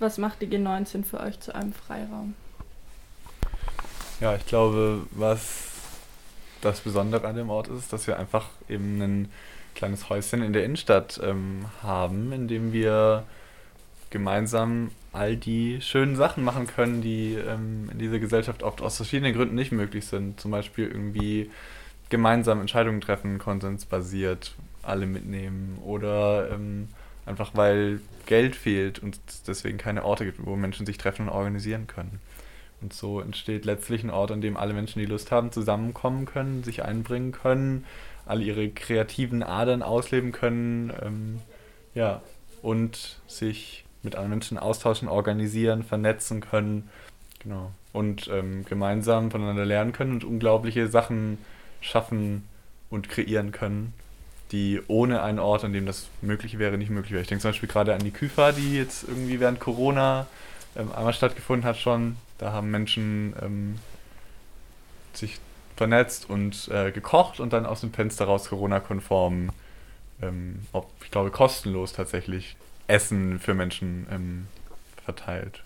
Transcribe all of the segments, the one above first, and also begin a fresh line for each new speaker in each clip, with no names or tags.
Was macht die G19 für euch zu einem Freiraum?
Ja, ich glaube, was das Besondere an dem Ort ist, dass wir einfach eben ein kleines Häuschen in der Innenstadt ähm, haben, in dem wir gemeinsam all die schönen Sachen machen können, die ähm, in dieser Gesellschaft oft aus verschiedenen Gründen nicht möglich sind. Zum Beispiel irgendwie gemeinsam Entscheidungen treffen, konsensbasiert alle mitnehmen oder ähm, einfach weil Geld fehlt und es deswegen keine Orte gibt, wo Menschen sich treffen und organisieren können. Und so entsteht letztlich ein Ort, an dem alle Menschen, die Lust haben, zusammenkommen können, sich einbringen können, alle ihre kreativen Adern ausleben können, ähm, ja, und sich mit anderen Menschen austauschen, organisieren, vernetzen können, genau. Und ähm, gemeinsam voneinander lernen können und unglaubliche Sachen schaffen und kreieren können, die ohne einen Ort, an dem das möglich wäre, nicht möglich wäre. Ich denke zum Beispiel gerade an die Küfer, die jetzt irgendwie während Corona ähm, einmal stattgefunden hat schon. Da haben Menschen ähm, sich vernetzt und äh, gekocht und dann aus dem Fenster raus Corona-konform, ähm, ich glaube kostenlos tatsächlich, Essen für Menschen ähm, verteilt.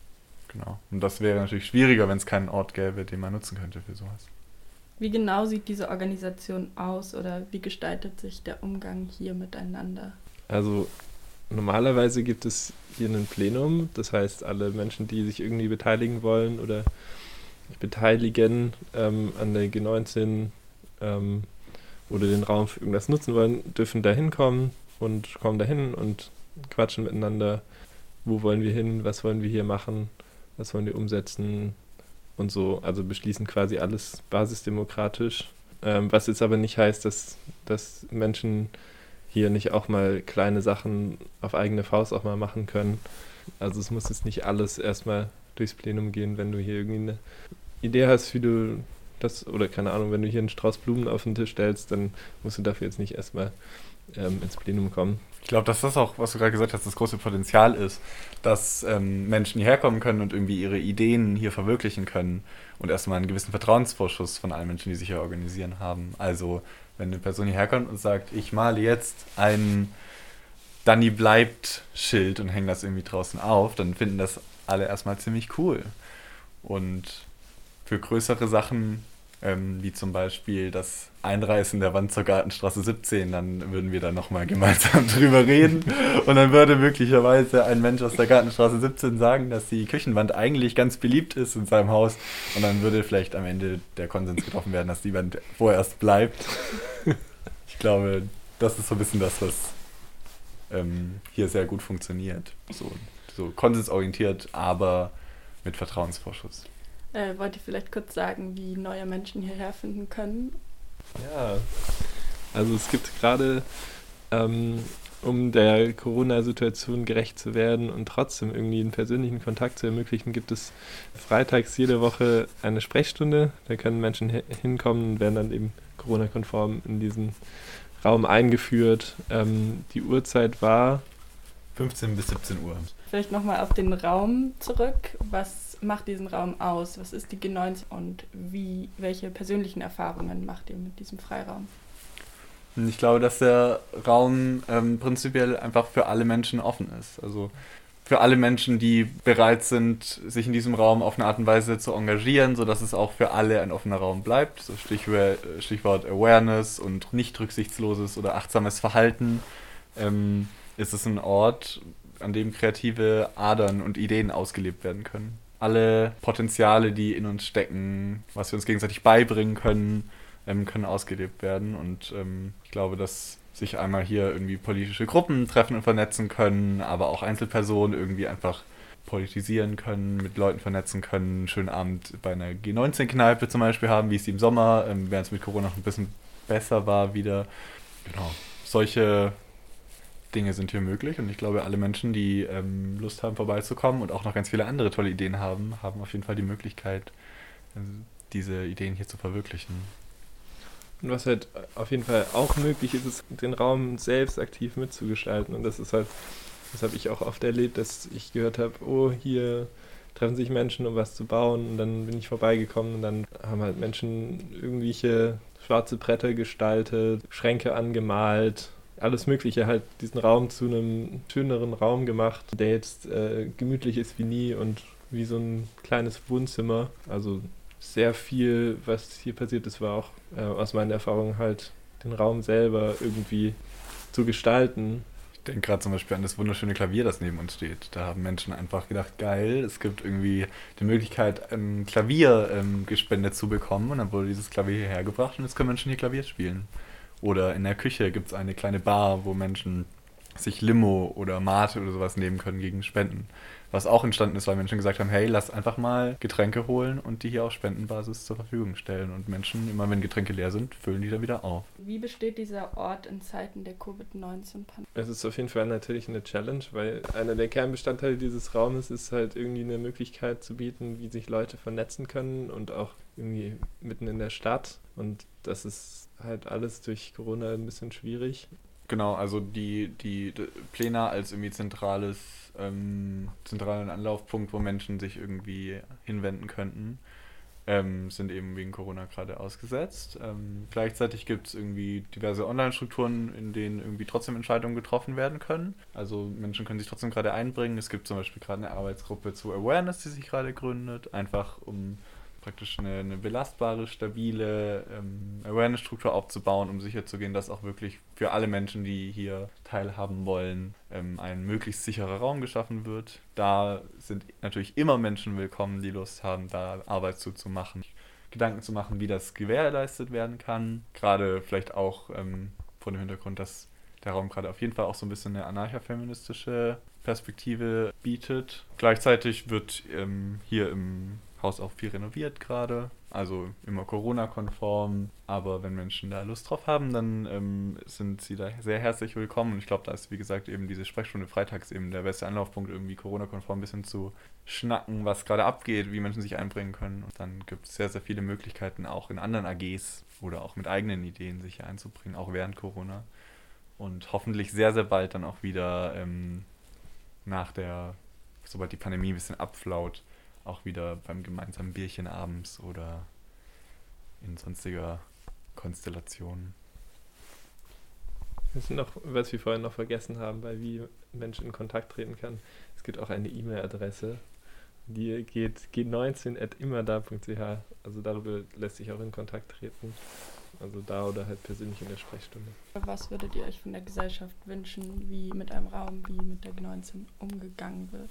Genau. Und das wäre natürlich schwieriger, wenn es keinen Ort gäbe, den man nutzen könnte für sowas.
Wie genau sieht diese Organisation aus oder wie gestaltet sich der Umgang hier miteinander?
Also normalerweise gibt es hier ein Plenum, das heißt alle Menschen, die sich irgendwie beteiligen wollen oder beteiligen ähm, an der G19 ähm, oder den Raum für irgendwas nutzen wollen, dürfen da hinkommen und kommen dahin und quatschen miteinander. Wo wollen wir hin? Was wollen wir hier machen? Was wollen wir umsetzen? Und so, also beschließen quasi alles basisdemokratisch. Ähm, was jetzt aber nicht heißt, dass, dass Menschen hier nicht auch mal kleine Sachen auf eigene Faust auch mal machen können. Also es muss jetzt nicht alles erstmal durchs Plenum gehen, wenn du hier irgendwie eine Idee hast, wie du das, oder keine Ahnung, wenn du hier einen Strauß Blumen auf den Tisch stellst, dann musst du dafür jetzt nicht erstmal ähm, ins Plenum kommen.
Ich glaube, dass das auch, was du gerade gesagt hast, das große Potenzial ist, dass ähm, Menschen hierher kommen können und irgendwie ihre Ideen hier verwirklichen können und erstmal einen gewissen Vertrauensvorschuss von allen Menschen, die sich hier organisieren haben. Also, wenn eine Person hierher kommt und sagt, ich male jetzt ein Danny bleibt Schild und hänge das irgendwie draußen auf, dann finden das alle erstmal ziemlich cool. Und für größere Sachen ähm, wie zum Beispiel das Einreißen der Wand zur Gartenstraße 17, dann würden wir da nochmal gemeinsam drüber reden. Und dann würde möglicherweise ein Mensch aus der Gartenstraße 17 sagen, dass die Küchenwand eigentlich ganz beliebt ist in seinem Haus. Und dann würde vielleicht am Ende der Konsens getroffen werden, dass die Wand vorerst bleibt. Ich glaube, das ist so ein bisschen das, was ähm, hier sehr gut funktioniert. So, so konsensorientiert, aber mit Vertrauensvorschuss.
Äh, wollt ihr vielleicht kurz sagen, wie neue Menschen hierher finden können?
Ja, also es gibt gerade, ähm, um der Corona-Situation gerecht zu werden und trotzdem irgendwie einen persönlichen Kontakt zu ermöglichen, gibt es freitags jede Woche eine Sprechstunde. Da können Menschen hinkommen und werden dann eben Corona-konform in diesen Raum eingeführt. Ähm, die Uhrzeit war
15 bis 17 Uhr.
Vielleicht nochmal auf den Raum zurück. Was macht diesen Raum aus? Was ist die G90 und wie, welche persönlichen Erfahrungen macht ihr mit diesem Freiraum?
Ich glaube, dass der Raum ähm, prinzipiell einfach für alle Menschen offen ist. Also für alle Menschen, die bereit sind, sich in diesem Raum auf eine Art und Weise zu engagieren, sodass es auch für alle ein offener Raum bleibt. So Stichwort, Stichwort Awareness und nicht rücksichtsloses oder achtsames Verhalten. Ähm, ist es ein Ort, an dem kreative Adern und Ideen ausgelebt werden können alle Potenziale, die in uns stecken, was wir uns gegenseitig beibringen können, ähm, können ausgelebt werden. Und ähm, ich glaube, dass sich einmal hier irgendwie politische Gruppen treffen und vernetzen können, aber auch Einzelpersonen irgendwie einfach politisieren können, mit Leuten vernetzen können, einen schönen Abend bei einer G19-Kneipe zum Beispiel haben, wie es im Sommer, ähm, während es mit Corona noch ein bisschen besser war, wieder. Genau. Solche Dinge sind hier möglich und ich glaube, alle Menschen, die ähm, Lust haben, vorbeizukommen und auch noch ganz viele andere tolle Ideen haben, haben auf jeden Fall die Möglichkeit, äh, diese Ideen hier zu verwirklichen.
Und was halt auf jeden Fall auch möglich ist, ist, den Raum selbst aktiv mitzugestalten. Und das ist halt, das habe ich auch oft erlebt, dass ich gehört habe, oh, hier treffen sich Menschen, um was zu bauen. Und dann bin ich vorbeigekommen und dann haben halt Menschen irgendwelche schwarze Bretter gestaltet, Schränke angemalt, alles Mögliche, halt diesen Raum zu einem schöneren Raum gemacht, der jetzt äh, gemütlich ist wie nie und wie so ein kleines Wohnzimmer. Also sehr viel, was hier passiert ist, war auch äh, aus meiner Erfahrung halt den Raum selber irgendwie zu gestalten.
Ich denke gerade zum Beispiel an das wunderschöne Klavier, das neben uns steht. Da haben Menschen einfach gedacht, geil, es gibt irgendwie die Möglichkeit, ein Klavier ähm, gespendet zu bekommen. Und dann wurde dieses Klavier hierher gebracht und jetzt können Menschen hier Klavier spielen. Oder in der Küche gibt es eine kleine Bar, wo Menschen sich Limo oder Mate oder sowas nehmen können gegen Spenden. Was auch entstanden ist, weil Menschen gesagt haben, hey, lass einfach mal Getränke holen und die hier auf Spendenbasis zur Verfügung stellen. Und Menschen, immer wenn Getränke leer sind, füllen die da wieder auf.
Wie besteht dieser Ort in Zeiten der Covid-19-Pandemie?
Es ist auf jeden Fall natürlich eine Challenge, weil einer der Kernbestandteile dieses Raumes ist halt irgendwie eine Möglichkeit zu bieten, wie sich Leute vernetzen können und auch irgendwie mitten in der Stadt. Und das ist halt alles durch Corona ein bisschen schwierig.
Genau, also die, die, die Plena als irgendwie zentrales, ähm, zentralen Anlaufpunkt, wo Menschen sich irgendwie hinwenden könnten, ähm, sind eben wegen Corona gerade ausgesetzt. Ähm, gleichzeitig gibt es irgendwie diverse Online-Strukturen, in denen irgendwie trotzdem Entscheidungen getroffen werden können. Also Menschen können sich trotzdem gerade einbringen. Es gibt zum Beispiel gerade eine Arbeitsgruppe zu Awareness, die sich gerade gründet, einfach um praktisch eine, eine belastbare, stabile ähm, Awareness-Struktur aufzubauen, um sicherzugehen, dass auch wirklich für alle Menschen, die hier teilhaben wollen, ähm, ein möglichst sicherer Raum geschaffen wird. Da sind natürlich immer Menschen willkommen, die Lust haben, da Arbeit zuzumachen. Gedanken zu machen, wie das gewährleistet werden kann. Gerade vielleicht auch ähm, vor dem Hintergrund, dass der Raum gerade auf jeden Fall auch so ein bisschen eine anarchafeministische Perspektive bietet. Gleichzeitig wird ähm, hier im Haus auch viel renoviert gerade, also immer Corona-konform. Aber wenn Menschen da Lust drauf haben, dann ähm, sind sie da sehr herzlich willkommen. Und ich glaube, da ist, wie gesagt, eben diese Sprechstunde freitags eben der beste Anlaufpunkt, irgendwie Corona-konform ein bisschen zu schnacken, was gerade abgeht, wie Menschen sich einbringen können. Und dann gibt es sehr, sehr viele Möglichkeiten, auch in anderen AGs oder auch mit eigenen Ideen sich hier einzubringen, auch während Corona. Und hoffentlich sehr, sehr bald dann auch wieder ähm, nach der, sobald die Pandemie ein bisschen abflaut, auch wieder beim gemeinsamen Bierchen abends oder in sonstiger Konstellation.
Das ist noch, was wir vorhin noch vergessen haben, bei wie Menschen in Kontakt treten kann. Es gibt auch eine E-Mail-Adresse, die geht g19.immerda.ch. Also darüber lässt sich auch in Kontakt treten. Also da oder halt persönlich in der Sprechstunde.
Was würdet ihr euch von der Gesellschaft wünschen, wie mit einem Raum wie mit der G19 umgegangen wird?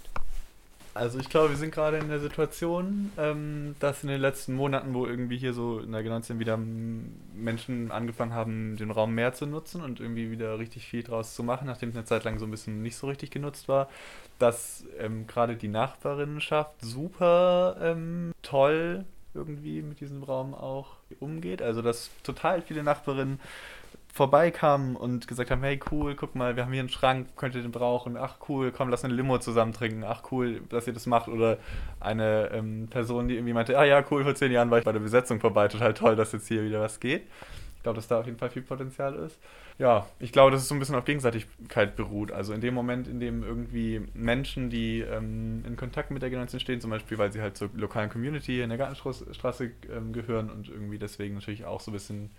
Also ich glaube, wir sind gerade in der Situation, ähm, dass in den letzten Monaten, wo irgendwie hier so in der G19 wieder Menschen angefangen haben, den Raum mehr zu nutzen und irgendwie wieder richtig viel draus zu machen, nachdem es eine Zeit lang so ein bisschen nicht so richtig genutzt war, dass ähm, gerade die Nachbarinnenschaft super ähm, toll irgendwie mit diesem Raum auch umgeht. Also dass total viele Nachbarinnen vorbeikamen und gesagt haben, hey cool, guck mal, wir haben hier einen Schrank, könnt ihr den brauchen? Ach cool, komm, lass eine Limo zusammen trinken. Ach cool, dass ihr das macht. Oder eine ähm, Person, die irgendwie meinte, ah ja, cool, vor zehn Jahren war ich bei der Besetzung vorbei, total toll, dass jetzt hier wieder was geht. Ich glaube, dass da auf jeden Fall viel Potenzial ist. Ja, ich glaube, dass es so ein bisschen auf Gegenseitigkeit beruht. Also in dem Moment, in dem irgendwie Menschen, die ähm, in Kontakt mit der Generation stehen, zum Beispiel, weil sie halt zur lokalen Community in der Gartenstraße ähm, gehören und irgendwie deswegen natürlich auch so ein bisschen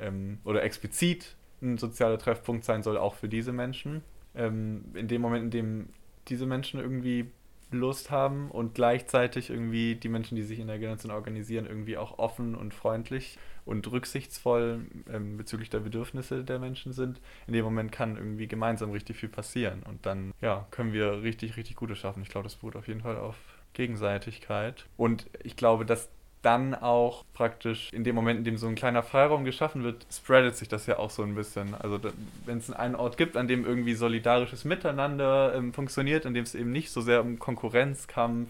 ähm, oder explizit ein sozialer Treffpunkt sein soll, auch für diese Menschen. Ähm, in dem Moment, in dem diese Menschen irgendwie Lust haben und gleichzeitig irgendwie die Menschen, die sich in der Generation organisieren, irgendwie auch offen und freundlich und rücksichtsvoll ähm, bezüglich der Bedürfnisse der Menschen sind, in dem Moment kann irgendwie gemeinsam richtig viel passieren und dann ja, können wir richtig, richtig Gutes schaffen. Ich glaube, das beruht auf jeden Fall auf Gegenseitigkeit und ich glaube, dass dann auch praktisch in dem Moment, in dem so ein kleiner Freiraum geschaffen wird, spreadet sich das ja auch so ein bisschen. Also wenn es einen Ort gibt, an dem irgendwie solidarisches Miteinander ähm, funktioniert, an dem es eben nicht so sehr um Konkurrenzkampf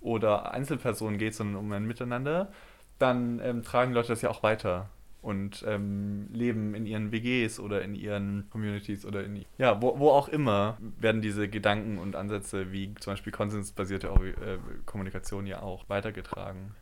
oder Einzelpersonen geht, sondern um ein Miteinander, dann ähm, tragen Leute das ja auch weiter und ähm, leben in ihren WGs oder in ihren Communities oder in ja, wo, wo auch immer werden diese Gedanken und Ansätze wie zum Beispiel konsensbasierte äh, Kommunikation ja auch weitergetragen.